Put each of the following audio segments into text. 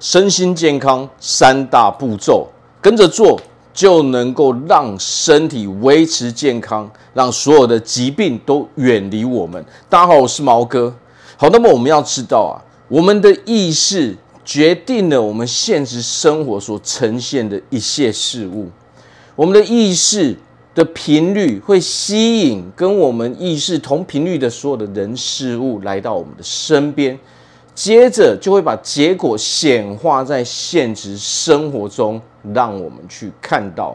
身心健康三大步骤，跟着做就能够让身体维持健康，让所有的疾病都远离我们。大家好，我是毛哥。好，那么我们要知道啊，我们的意识决定了我们现实生活所呈现的一切事物，我们的意识的频率会吸引跟我们意识同频率的所有的人事物来到我们的身边，接着就会把结果显化在现实生活中，让我们去看到。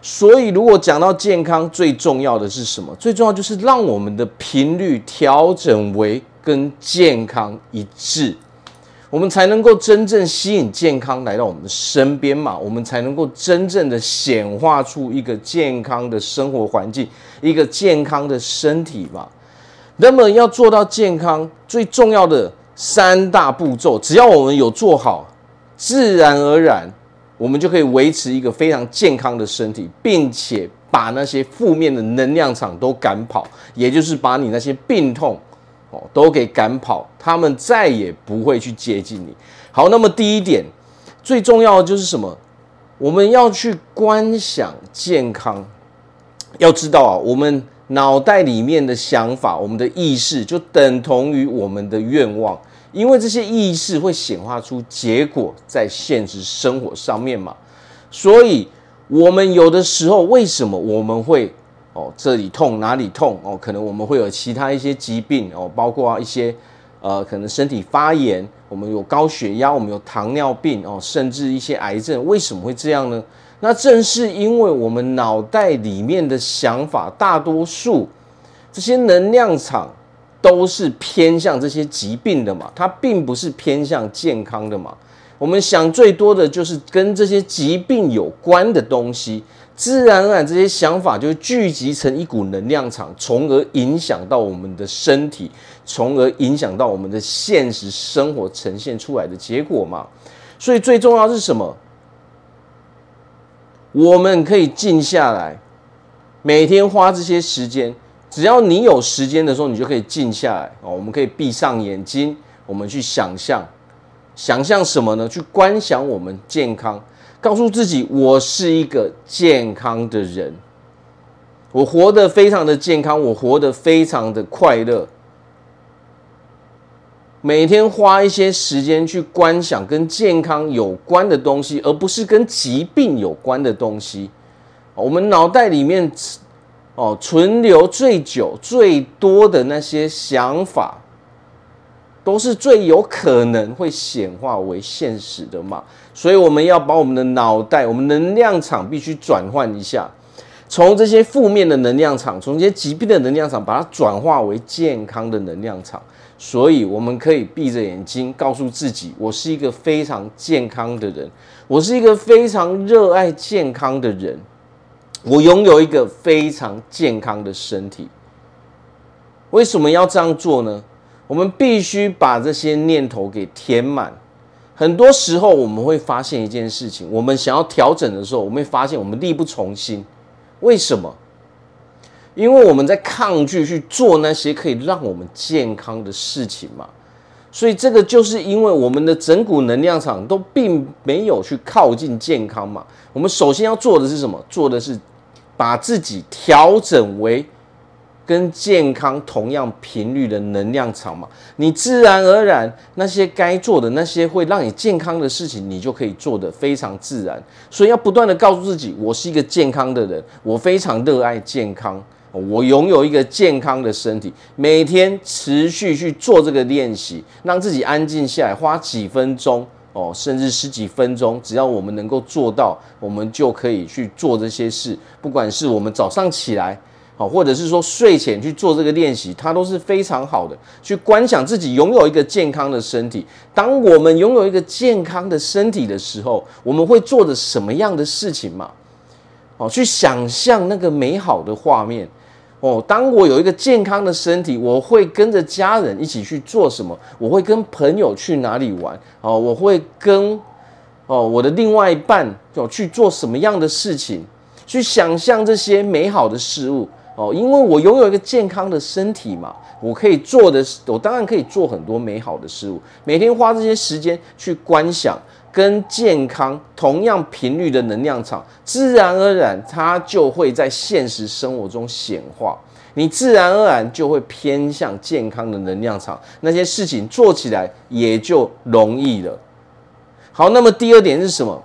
所以，如果讲到健康，最重要的是什么？最重要就是让我们的频率调整为跟健康一致。我们才能够真正吸引健康来到我们的身边嘛，我们才能够真正的显化出一个健康的生活环境，一个健康的身体嘛。那么要做到健康，最重要的三大步骤，只要我们有做好，自然而然我们就可以维持一个非常健康的身体，并且把那些负面的能量场都赶跑，也就是把你那些病痛。哦，都给赶跑，他们再也不会去接近你。好，那么第一点，最重要的就是什么？我们要去观想健康。要知道啊，我们脑袋里面的想法，我们的意识就等同于我们的愿望，因为这些意识会显化出结果在现实生活上面嘛。所以，我们有的时候为什么我们会？哦，这里痛哪里痛？哦，可能我们会有其他一些疾病哦，包括一些呃，可能身体发炎，我们有高血压，我们有糖尿病哦，甚至一些癌症，为什么会这样呢？那正是因为我们脑袋里面的想法，大多数这些能量场都是偏向这些疾病的嘛，它并不是偏向健康的嘛。我们想最多的就是跟这些疾病有关的东西。自然而然，这些想法就聚集成一股能量场，从而影响到我们的身体，从而影响到我们的现实生活呈现出来的结果嘛。所以最重要是什么？我们可以静下来，每天花这些时间，只要你有时间的时候，你就可以静下来哦。我们可以闭上眼睛，我们去想象，想象什么呢？去观想我们健康。告诉自己，我是一个健康的人，我活得非常的健康，我活得非常的快乐。每天花一些时间去观想跟健康有关的东西，而不是跟疾病有关的东西。我们脑袋里面哦，存留最久、最多的那些想法。都是最有可能会显化为现实的嘛，所以我们要把我们的脑袋，我们能量场必须转换一下，从这些负面的能量场，从这些疾病的能量场，把它转化为健康的能量场。所以我们可以闭着眼睛，告诉自己，我是一个非常健康的人，我是一个非常热爱健康的人，我拥有一个非常健康的身体。为什么要这样做呢？我们必须把这些念头给填满。很多时候，我们会发现一件事情：我们想要调整的时候，我们会发现我们力不从心。为什么？因为我们在抗拒去做那些可以让我们健康的事情嘛。所以，这个就是因为我们的整股能量场都并没有去靠近健康嘛。我们首先要做的是什么？做的是把自己调整为。跟健康同样频率的能量场嘛，你自然而然那些该做的那些会让你健康的事情，你就可以做得非常自然。所以要不断的告诉自己，我是一个健康的人，我非常热爱健康，我拥有一个健康的身体。每天持续去做这个练习，让自己安静下来，花几分钟哦，甚至十几分钟，只要我们能够做到，我们就可以去做这些事。不管是我们早上起来。好，或者是说睡前去做这个练习，它都是非常好的。去观想自己拥有一个健康的身体。当我们拥有一个健康的身体的时候，我们会做着什么样的事情嘛？哦，去想象那个美好的画面。哦，当我有一个健康的身体，我会跟着家人一起去做什么？我会跟朋友去哪里玩？哦，我会跟哦我的另外一半哦去做什么样的事情？去想象这些美好的事物。哦，因为我拥有一个健康的身体嘛，我可以做的，我当然可以做很多美好的事物。每天花这些时间去观想跟健康同样频率的能量场，自然而然它就会在现实生活中显化。你自然而然就会偏向健康的能量场，那些事情做起来也就容易了。好，那么第二点是什么？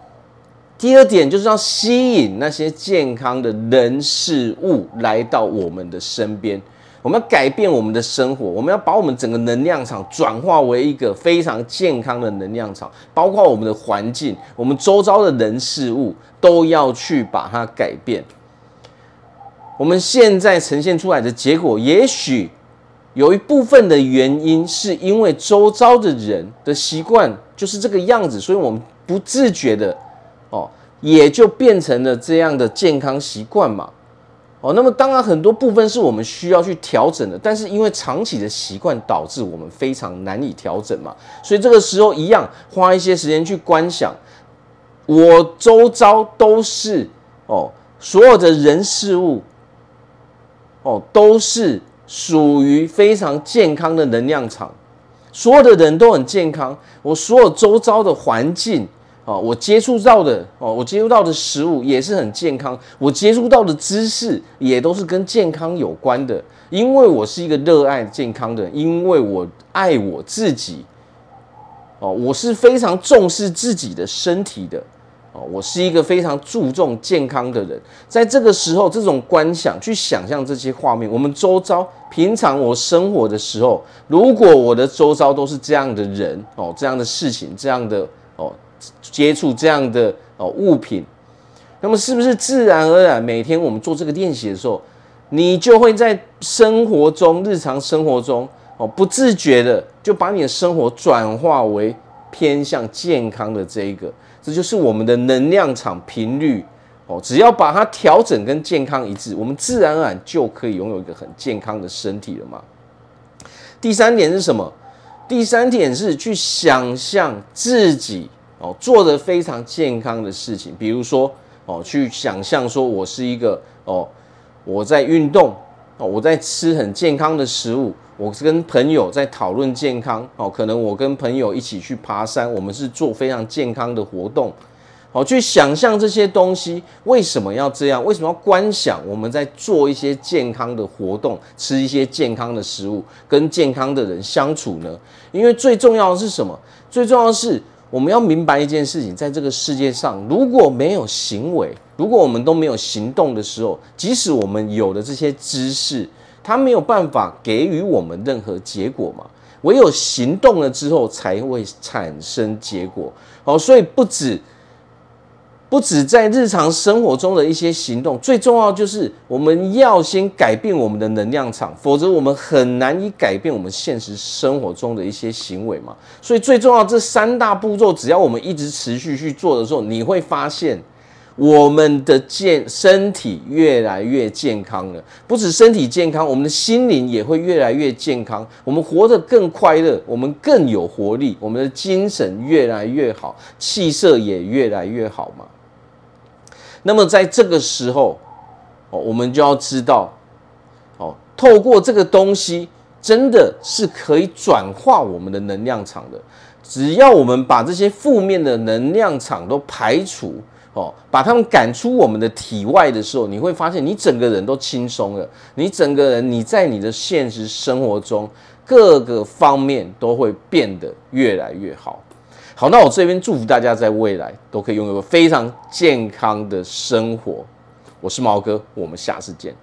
第二点就是要吸引那些健康的人事物来到我们的身边。我们要改变我们的生活，我们要把我们整个能量场转化为一个非常健康的能量场，包括我们的环境、我们周遭的人事物都要去把它改变。我们现在呈现出来的结果，也许有一部分的原因是因为周遭的人的习惯就是这个样子，所以我们不自觉的。哦，也就变成了这样的健康习惯嘛。哦，那么当然很多部分是我们需要去调整的，但是因为长期的习惯导致我们非常难以调整嘛，所以这个时候一样花一些时间去观想，我周遭都是哦，所有的人事物哦，都是属于非常健康的能量场，所有的人都很健康，我所有周遭的环境。哦，我接触到的哦，我接触到的食物也是很健康，我接触到的知识也都是跟健康有关的。因为我是一个热爱健康的人，因为我爱我自己。哦，我是非常重视自己的身体的。哦，我是一个非常注重健康的人。在这个时候，这种观想去想象这些画面，我们周遭平常我生活的时候，如果我的周遭都是这样的人哦，这样的事情，这样的哦。接触这样的哦物品，那么是不是自然而然每天我们做这个练习的时候，你就会在生活中、日常生活中哦不自觉的就把你的生活转化为偏向健康的这一个，这就是我们的能量场频率哦。只要把它调整跟健康一致，我们自然而然就可以拥有一个很健康的身体了嘛。第三点是什么？第三点是去想象自己。哦，做的非常健康的事情，比如说哦，去想象说我是一个哦，我在运动哦，我在吃很健康的食物，我是跟朋友在讨论健康哦，可能我跟朋友一起去爬山，我们是做非常健康的活动，哦，去想象这些东西为什么要这样？为什么要观想我们在做一些健康的活动，吃一些健康的食物，跟健康的人相处呢？因为最重要的是什么？最重要的是。我们要明白一件事情，在这个世界上，如果没有行为，如果我们都没有行动的时候，即使我们有了这些知识，它没有办法给予我们任何结果嘛。唯有行动了之后，才会产生结果。好，所以不止。不止在日常生活中的一些行动，最重要就是我们要先改变我们的能量场，否则我们很难以改变我们现实生活中的一些行为嘛。所以最重要这三大步骤，只要我们一直持续去做的时候，你会发现我们的健身体越来越健康了。不止身体健康，我们的心灵也会越来越健康。我们活得更快乐，我们更有活力，我们的精神越来越好，气色也越来越好嘛。那么在这个时候，哦，我们就要知道，哦，透过这个东西，真的是可以转化我们的能量场的。只要我们把这些负面的能量场都排除，哦，把他们赶出我们的体外的时候，你会发现你整个人都轻松了。你整个人，你在你的现实生活中各个方面都会变得越来越好。好，那我这边祝福大家在未来都可以拥有个非常健康的生活。我是毛哥，我们下次见。